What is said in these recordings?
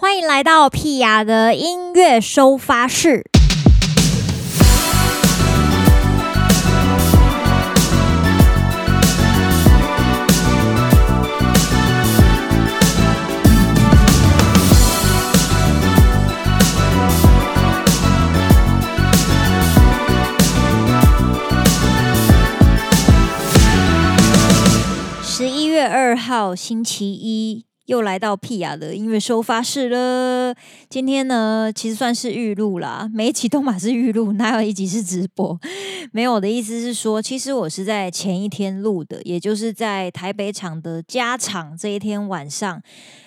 欢迎来到屁雅的音乐收发室。十一月二号，星期一。又来到屁雅的音乐收发室了。今天呢，其实算是预录啦，每一集都嘛是预录，哪有一集是直播？没有，我的意思是说，其实我是在前一天录的，也就是在台北场的加场这一天晚上。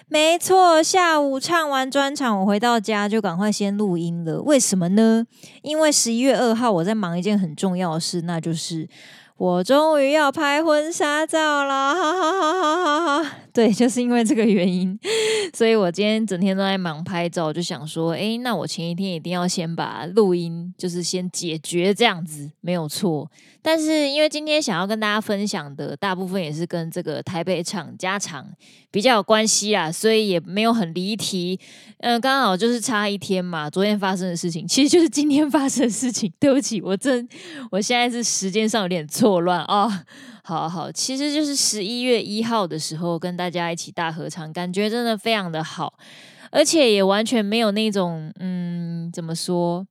没错，下午唱完专场，我回到家就赶快先录音了。为什么呢？因为十一月二号我在忙一件很重要的事，那就是。我终于要拍婚纱照了，哈哈哈哈哈哈！对，就是因为这个原因，所以我今天整天都在忙拍照，就想说，哎，那我前一天一定要先把录音，就是先解决这样子，没有错。但是因为今天想要跟大家分享的大部分也是跟这个台北场加场比较有关系啊，所以也没有很离题。嗯、刚好就是差一天嘛，昨天发生的事情其实就是今天发生的事情。对不起，我真我现在是时间上有点错乱啊。好好，其实就是十一月一号的时候跟大家一起大合唱，感觉真的非常的好，而且也完全没有那种嗯，怎么说？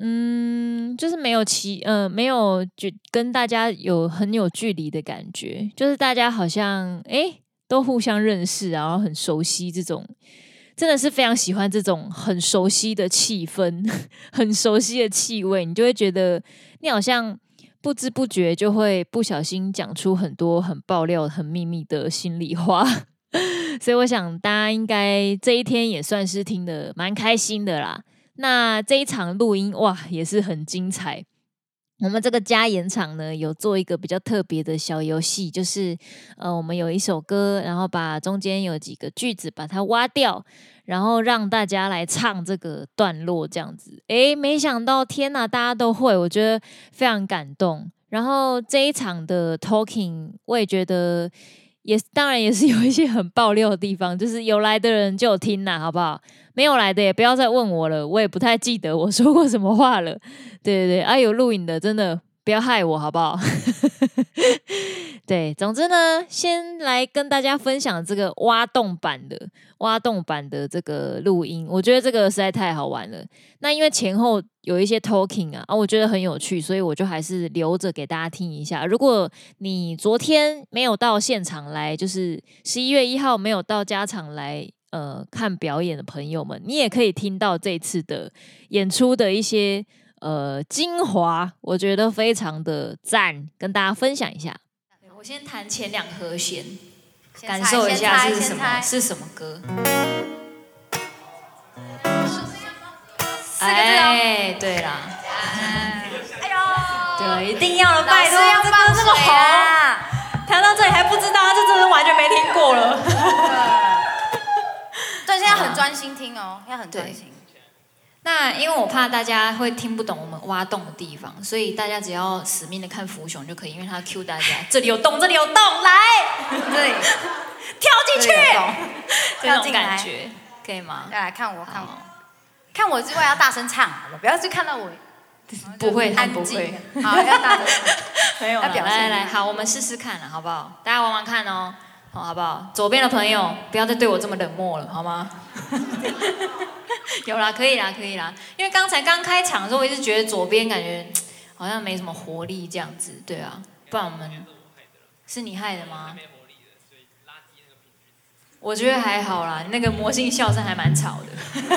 嗯，就是没有其呃，没有就跟大家有很有距离的感觉，就是大家好像诶都互相认识，然后很熟悉这种，真的是非常喜欢这种很熟悉的气氛，很熟悉的气味，你就会觉得你好像不知不觉就会不小心讲出很多很爆料、很秘密的心里话，所以我想大家应该这一天也算是听得蛮开心的啦。那这一场录音哇，也是很精彩。我们这个加演场呢，有做一个比较特别的小游戏，就是呃，我们有一首歌，然后把中间有几个句子把它挖掉，然后让大家来唱这个段落，这样子。诶，没想到，天哪，大家都会，我觉得非常感动。然后这一场的 talking，我也觉得也当然也是有一些很爆料的地方，就是有来的人就有听呐，好不好？没有来的也不要再问我了，我也不太记得我说过什么话了。对 对对，啊，有录影的真的不要害我好不好？对，总之呢，先来跟大家分享这个挖洞版的挖洞版的这个录音，我觉得这个实在太好玩了。那因为前后有一些 talking 啊，啊，我觉得很有趣，所以我就还是留着给大家听一下。如果你昨天没有到现场来，就是十一月一号没有到加场来。呃，看表演的朋友们，你也可以听到这次的演出的一些呃精华，我觉得非常的赞，跟大家分享一下。我先弹前两和弦，感受一下是什么是什么歌。哎，对啦，哎呦，对，一定要了，拜托，要这歌这么红，弹到这里还不知道，这真的完全没听过了。对，现在很专心听哦，要很专心。那因为我怕大家会听不懂我们挖洞的地方，所以大家只要死命的看浮熊就可以，因为他 cue 大家，这里有洞，这里有洞，来，对，跳进去，跳进感觉，可以吗？来看我，看我，看我之外要大声唱，不要去看到我，不会，他不会，好，要大声，没有，来来来，好，我们试试看了，好不好？大家玩玩看哦。好，好不好？左边的朋友，不要再对我这么冷漠了，好吗？有啦，可以啦，可以啦。因为刚才刚开场的时候，我一直觉得左边感觉 好像没什么活力这样子，对啊。不然我们是你害的吗？我觉得还好啦，那个魔性笑声还蛮吵的，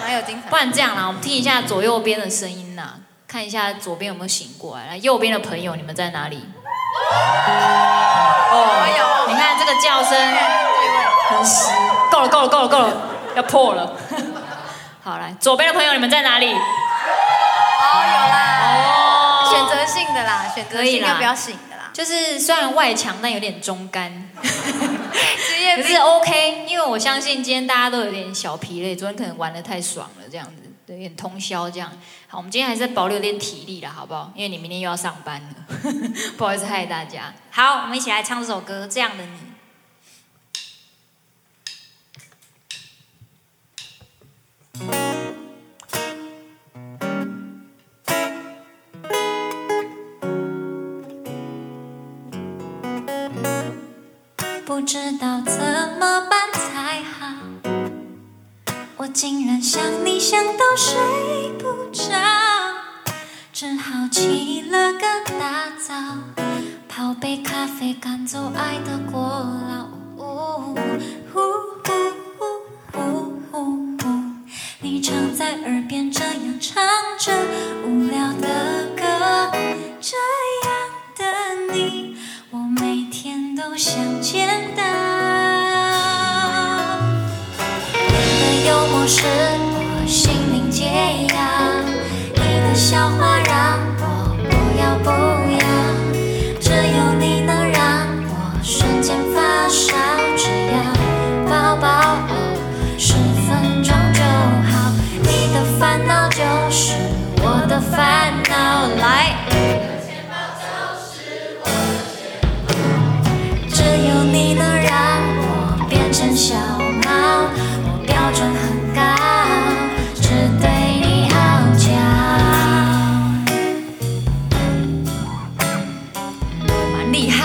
蛮有精神。不然这样啦，我们听一下左右边的声音呐，看一下左边有没有醒过来。来，右边的朋友，你们在哪里？哦，你看这个叫声很实，够了够了够了够了，要破了。好，来左边的朋友，你们在哪里？哦，有啦。哦，选择性的啦，选择性要不要醒的啦？就是虽然外强，但有点中干。可是 OK，因为我相信今天大家都有点小疲累，昨天可能玩的太爽了，这样子。有点通宵这样。好我们今天还是保留点体力了好不好？因为你明天又要上班了 不好意思害大家。好我们一起来唱这首歌这样的你。不知道怎么竟然想你想到睡不着，只好起了个大早，泡杯咖啡赶走爱的过劳。呜呜呜呜呜呜，你常在耳边这样唱着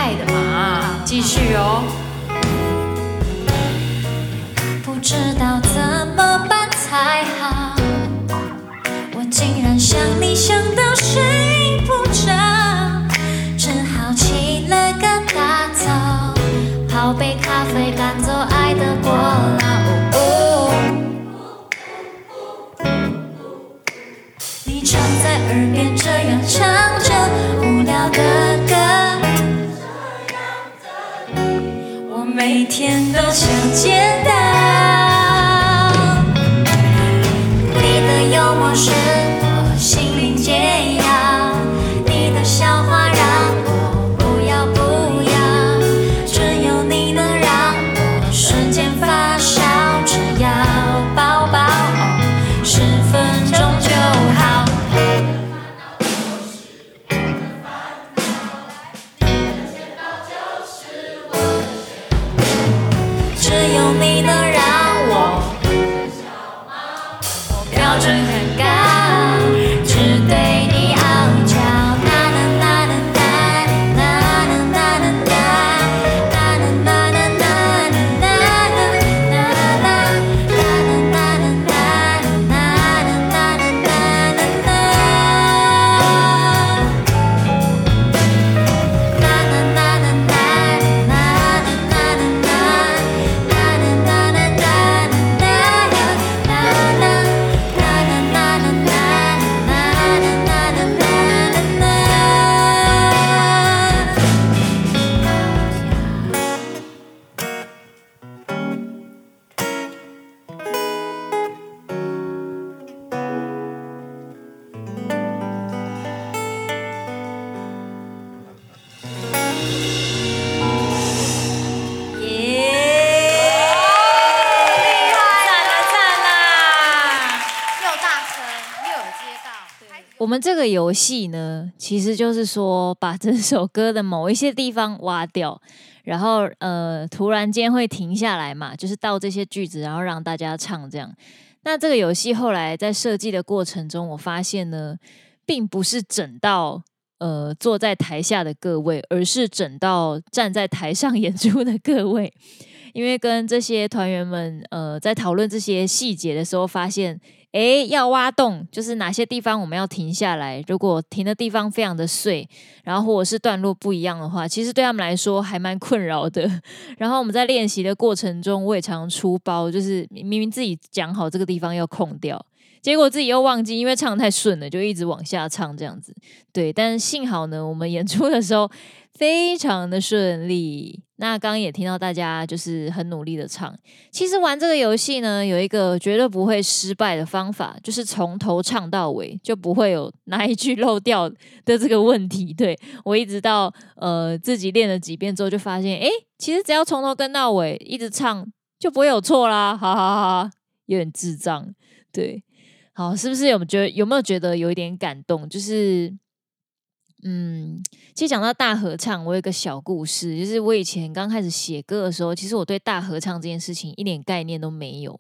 蛮厉害的嘛，继续哦。不知道怎么办才好，我竟然想你想到睡不着。只好起了个大早泡杯咖啡，赶走爱的过劳。你常在耳边这样唱着无聊的每天都想见游戏呢，其实就是说把这首歌的某一些地方挖掉，然后呃，突然间会停下来嘛，就是到这些句子，然后让大家唱这样。那这个游戏后来在设计的过程中，我发现呢，并不是整到呃坐在台下的各位，而是整到站在台上演出的各位，因为跟这些团员们呃在讨论这些细节的时候，发现。诶，要挖洞，就是哪些地方我们要停下来？如果停的地方非常的碎，然后或者是段落不一样的话，其实对他们来说还蛮困扰的。然后我们在练习的过程中，我也常常出包，就是明明自己讲好这个地方要空掉，结果自己又忘记，因为唱太顺了，就一直往下唱这样子。对，但幸好呢，我们演出的时候非常的顺利。那刚刚也听到大家就是很努力的唱。其实玩这个游戏呢，有一个绝对不会失败的方法，就是从头唱到尾，就不会有哪一句漏掉的这个问题。对，我一直到呃自己练了几遍之后，就发现，诶，其实只要从头跟到尾一直唱，就不会有错啦。哈哈哈哈，有点智障。对，好，是不是有觉有没有觉得有一点感动？就是。嗯，其实讲到大合唱，我有一个小故事，就是我以前刚开始写歌的时候，其实我对大合唱这件事情一点概念都没有。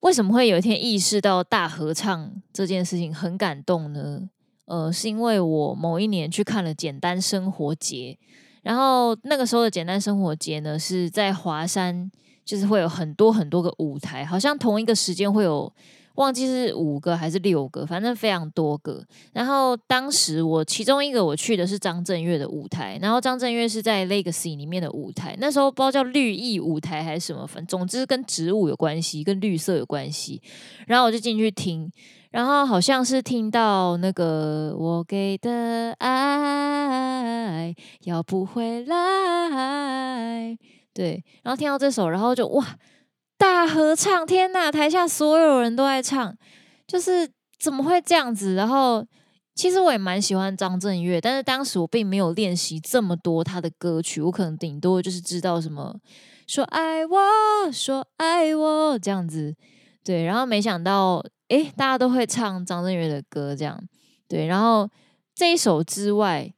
为什么会有一天意识到大合唱这件事情很感动呢？呃，是因为我某一年去看了简单生活节，然后那个时候的简单生活节呢，是在华山，就是会有很多很多个舞台，好像同一个时间会有。忘记是五个还是六个，反正非常多个。然后当时我其中一个我去的是张震岳的舞台，然后张震岳是在 Legacy 里面的舞台，那时候不知道叫绿意舞台还是什么，反正总之跟植物有关系，跟绿色有关系。然后我就进去听，然后好像是听到那个我给的爱要不回来，对，然后听到这首，然后就哇。大合唱，天呐！台下所有人都在唱，就是怎么会这样子？然后其实我也蛮喜欢张震岳，但是当时我并没有练习这么多他的歌曲，我可能顶多就是知道什么说爱我，说爱我这样子，对。然后没想到，诶，大家都会唱张震岳的歌，这样对。然后这一首之外，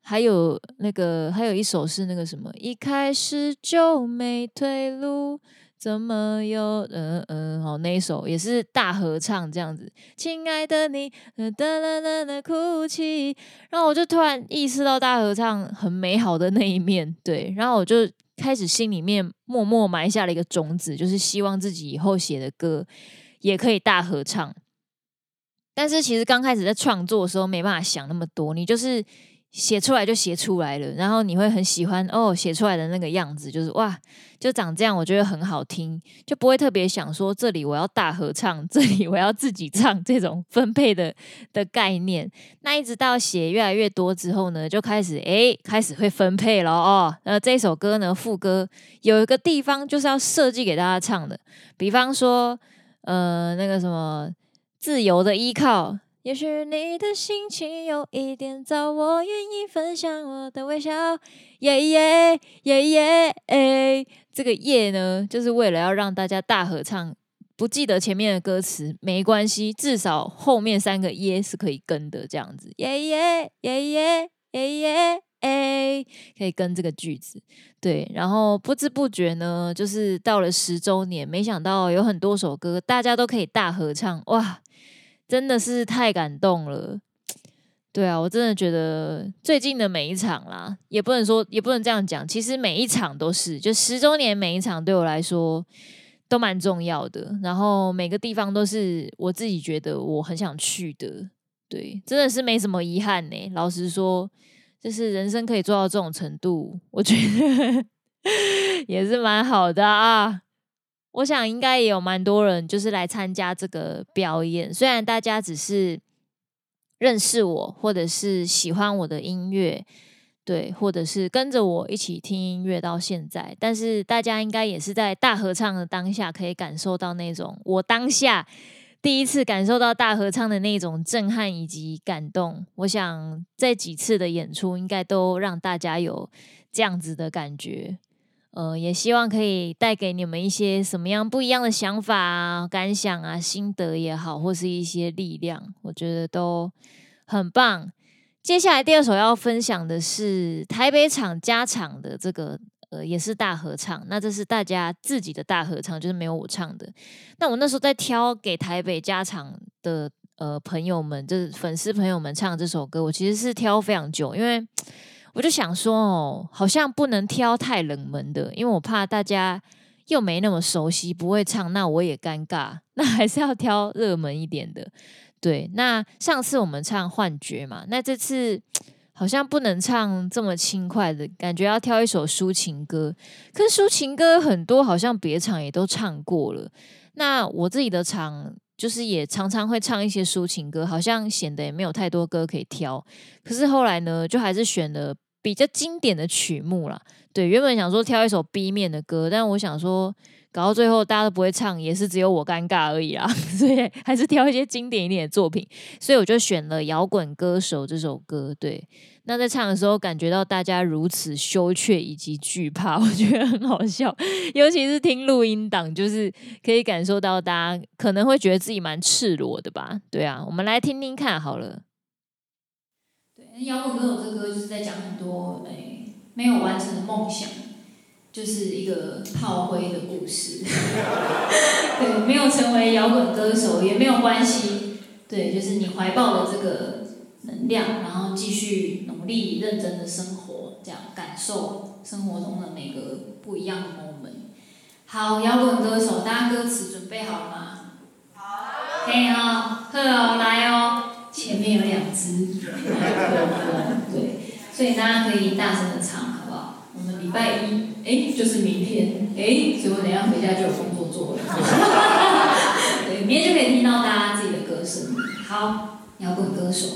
还有那个，还有一首是那个什么，一开始就没退路。怎么有嗯嗯好，那一首也是大合唱这样子，亲爱的你，哒哒哒哒哒哭泣，然后我就突然意识到大合唱很美好的那一面，对，然后我就开始心里面默默埋下了一个种子，就是希望自己以后写的歌也可以大合唱。但是其实刚开始在创作的时候没办法想那么多，你就是。写出来就写出来了，然后你会很喜欢哦，写出来的那个样子就是哇，就长这样，我觉得很好听，就不会特别想说这里我要大合唱，这里我要自己唱这种分配的的概念。那一直到写越来越多之后呢，就开始诶，开始会分配了哦。那这首歌呢，副歌有一个地方就是要设计给大家唱的，比方说呃那个什么自由的依靠。也许你的心情有一点糟，我愿意分享我的微笑。耶耶耶耶，哎，这个耶呢，就是为了要让大家大合唱。不记得前面的歌词没关系，至少后面三个耶是可以跟的，这样子。耶耶耶耶耶耶，哎，可以跟这个句子。对，然后不知不觉呢，就是到了十周年，没想到有很多首歌大家都可以大合唱，哇！真的是太感动了，对啊，我真的觉得最近的每一场啦，也不能说，也不能这样讲，其实每一场都是，就十周年每一场对我来说都蛮重要的，然后每个地方都是我自己觉得我很想去的，对，真的是没什么遗憾呢。老实说，就是人生可以做到这种程度，我觉得 也是蛮好的啊。我想应该也有蛮多人就是来参加这个表演，虽然大家只是认识我，或者是喜欢我的音乐，对，或者是跟着我一起听音乐到现在，但是大家应该也是在大合唱的当下可以感受到那种我当下第一次感受到大合唱的那种震撼以及感动。我想这几次的演出应该都让大家有这样子的感觉。呃，也希望可以带给你们一些什么样不一样的想法啊、感想啊、心得也好，或是一些力量，我觉得都很棒。接下来第二首要分享的是台北场加场的这个，呃，也是大合唱。那这是大家自己的大合唱，就是没有我唱的。那我那时候在挑给台北加场的呃朋友们，就是粉丝朋友们唱这首歌，我其实是挑非常久，因为。我就想说哦，好像不能挑太冷门的，因为我怕大家又没那么熟悉，不会唱，那我也尴尬。那还是要挑热门一点的。对，那上次我们唱《幻觉》嘛，那这次好像不能唱这么轻快的，感觉要挑一首抒情歌。可是抒情歌很多，好像别场也都唱过了。那我自己的场就是也常常会唱一些抒情歌，好像显得也没有太多歌可以挑。可是后来呢，就还是选了。比较经典的曲目啦，对，原本想说挑一首 B 面的歌，但我想说搞到最后大家都不会唱，也是只有我尴尬而已啦，所以还是挑一些经典一点的作品，所以我就选了《摇滚歌手》这首歌。对，那在唱的时候感觉到大家如此羞怯以及惧怕，我觉得很好笑，尤其是听录音档，就是可以感受到大家可能会觉得自己蛮赤裸的吧。对啊，我们来听听看好了。对摇滚歌手这歌就是在讲很多诶、没有完成的梦想，就是一个炮灰的故事。对，没有成为摇滚歌手也没有关系。对，就是你怀抱的这个能量，然后继续努力认真的生活。这样感受生活中的每个不一样的 moment。好，摇滚歌手，大家歌词准备好了吗？好。可以哦，好哦，来哦。前面有两只，对，所以大家可以大声的唱，好不好？我们礼拜一，哎，就是明天，哎，所以我等下回家就有工作做了。对，明天就可以听到大家自己的歌声。好，摇滚歌手。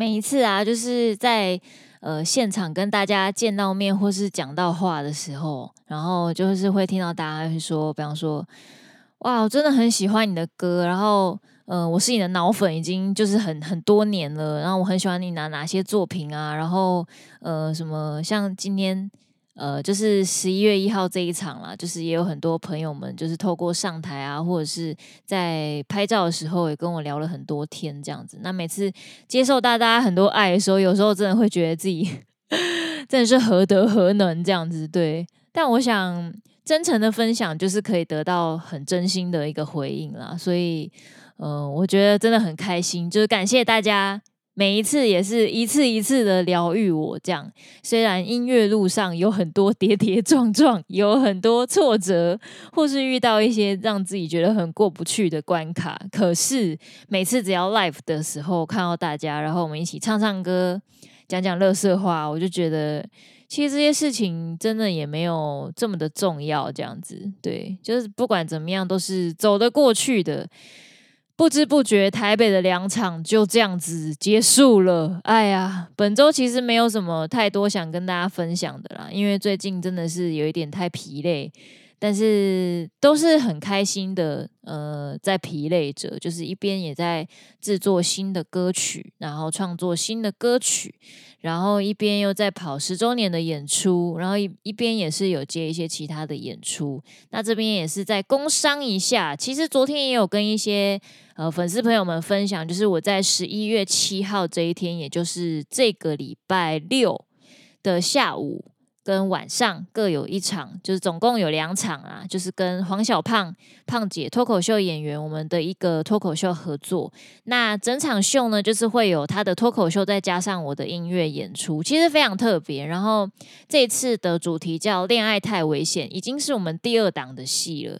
每一次啊，就是在呃现场跟大家见到面或是讲到话的时候，然后就是会听到大家会说，比方说，哇，我真的很喜欢你的歌，然后呃，我是你的脑粉，已经就是很很多年了，然后我很喜欢你哪哪些作品啊，然后呃，什么像今天。呃，就是十一月一号这一场啦，就是也有很多朋友们，就是透过上台啊，或者是在拍照的时候，也跟我聊了很多天这样子。那每次接受大家很多爱的时候，有时候真的会觉得自己 真的是何德何能这样子，对。但我想真诚的分享，就是可以得到很真心的一个回应啦。所以，嗯、我觉得真的很开心，就是感谢大家。每一次也是一次一次的疗愈我，这样。虽然音乐路上有很多跌跌撞撞，有很多挫折，或是遇到一些让自己觉得很过不去的关卡，可是每次只要 live 的时候看到大家，然后我们一起唱唱歌，讲讲乐色话，我就觉得其实这些事情真的也没有这么的重要。这样子，对，就是不管怎么样，都是走得过去的。不知不觉，台北的两场就这样子结束了。哎呀，本周其实没有什么太多想跟大家分享的啦，因为最近真的是有一点太疲累，但是都是很开心的。呃，在疲累着，就是一边也在制作新的歌曲，然后创作新的歌曲。然后一边又在跑十周年的演出，然后一一边也是有接一些其他的演出。那这边也是在工商一下，其实昨天也有跟一些呃粉丝朋友们分享，就是我在十一月七号这一天，也就是这个礼拜六的下午。跟晚上各有一场，就是总共有两场啊，就是跟黄小胖胖姐脱口秀演员我们的一个脱口秀合作。那整场秀呢，就是会有他的脱口秀，再加上我的音乐演出，其实非常特别。然后这次的主题叫“恋爱太危险”，已经是我们第二档的戏了。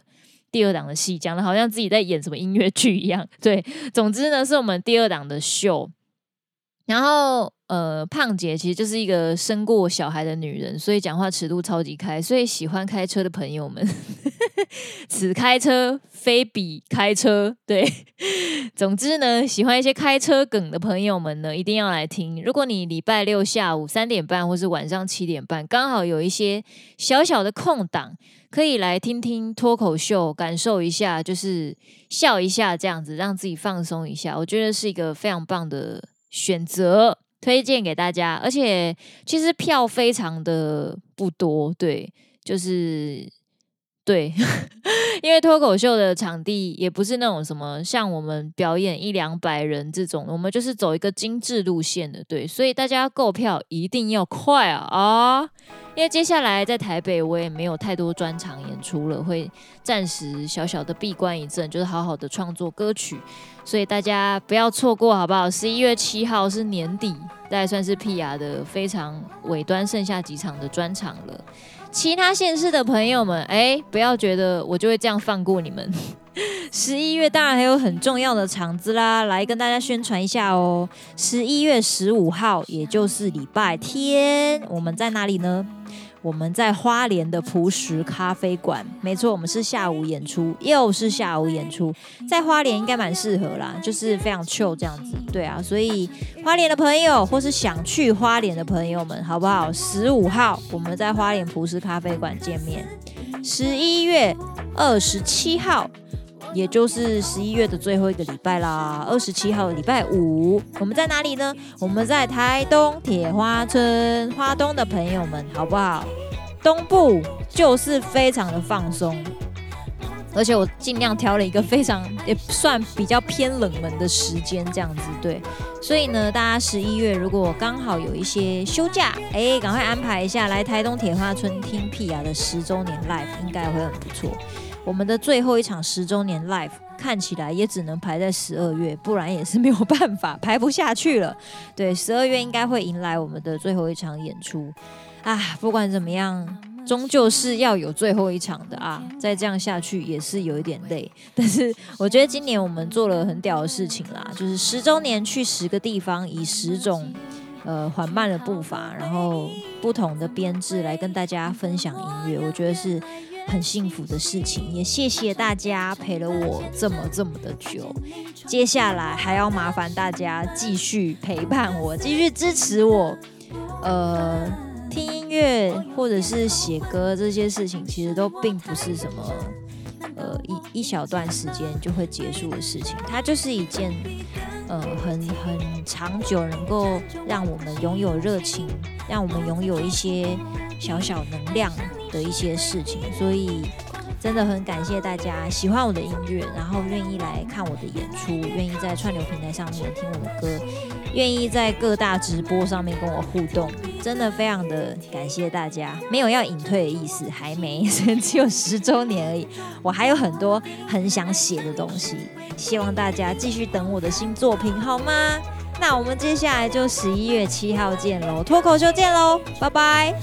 第二档的戏讲的好像自己在演什么音乐剧一样。对，总之呢，是我们第二档的秀。然后，呃，胖姐其实就是一个生过小孩的女人，所以讲话尺度超级开。所以喜欢开车的朋友们，此开车非彼开车。对，总之呢，喜欢一些开车梗的朋友们呢，一定要来听。如果你礼拜六下午三点半或是晚上七点半，刚好有一些小小的空档，可以来听听脱口秀，感受一下，就是笑一下这样子，让自己放松一下。我觉得是一个非常棒的。选择推荐给大家，而且其实票非常的不多，对，就是对，因为脱口秀的场地也不是那种什么像我们表演一两百人这种，我们就是走一个精致路线的，对，所以大家购票一定要快啊啊！因为接下来在台北我也没有太多专场演出了，会暂时小小的闭关一阵，就是好好的创作歌曲。所以大家不要错过，好不好？十一月七号是年底，大概算是屁雅的非常尾端，剩下几场的专场了。其他县市的朋友们，哎，不要觉得我就会这样放过你们。十一月当然还有很重要的场子啦，来跟大家宣传一下哦。十一月十五号，也就是礼拜天，我们在哪里呢？我们在花莲的朴石咖啡馆，没错，我们是下午演出，又是下午演出，在花莲应该蛮适合啦，就是非常 chill 这样子，对啊，所以花莲的朋友或是想去花莲的朋友们，好不好？十五号我们在花莲朴石咖啡馆见面，十一月二十七号。也就是十一月的最后一个礼拜啦，二十七号礼拜五，我们在哪里呢？我们在台东铁花村，花东的朋友们，好不好？东部就是非常的放松，而且我尽量挑了一个非常也算比较偏冷门的时间，这样子对。所以呢，大家十一月如果刚好有一些休假，哎，赶快安排一下来台东铁花村听屁雅的十周年 live，应该会很不错。我们的最后一场十周年 live 看起来也只能排在十二月，不然也是没有办法排不下去了。对，十二月应该会迎来我们的最后一场演出啊！不管怎么样，终究是要有最后一场的啊！再这样下去也是有一点累。但是我觉得今年我们做了很屌的事情啦，就是十周年去十个地方，以十种呃缓慢的步伐，然后不同的编制来跟大家分享音乐，我觉得是。很幸福的事情，也谢谢大家陪了我这么这么的久。接下来还要麻烦大家继续陪伴我，继续支持我。呃，听音乐或者是写歌这些事情，其实都并不是什么呃一一小段时间就会结束的事情，它就是一件呃很很长久，能够让我们拥有热情，让我们拥有一些小小能量。的一些事情，所以真的很感谢大家喜欢我的音乐，然后愿意来看我的演出，愿意在串流平台上面听我的歌。愿意在各大直播上面跟我互动，真的非常的感谢大家。没有要隐退的意思，还没，只有十周年而已。我还有很多很想写的东西，希望大家继续等我的新作品，好吗？那我们接下来就十一月七号见喽，脱口秀见喽，拜拜。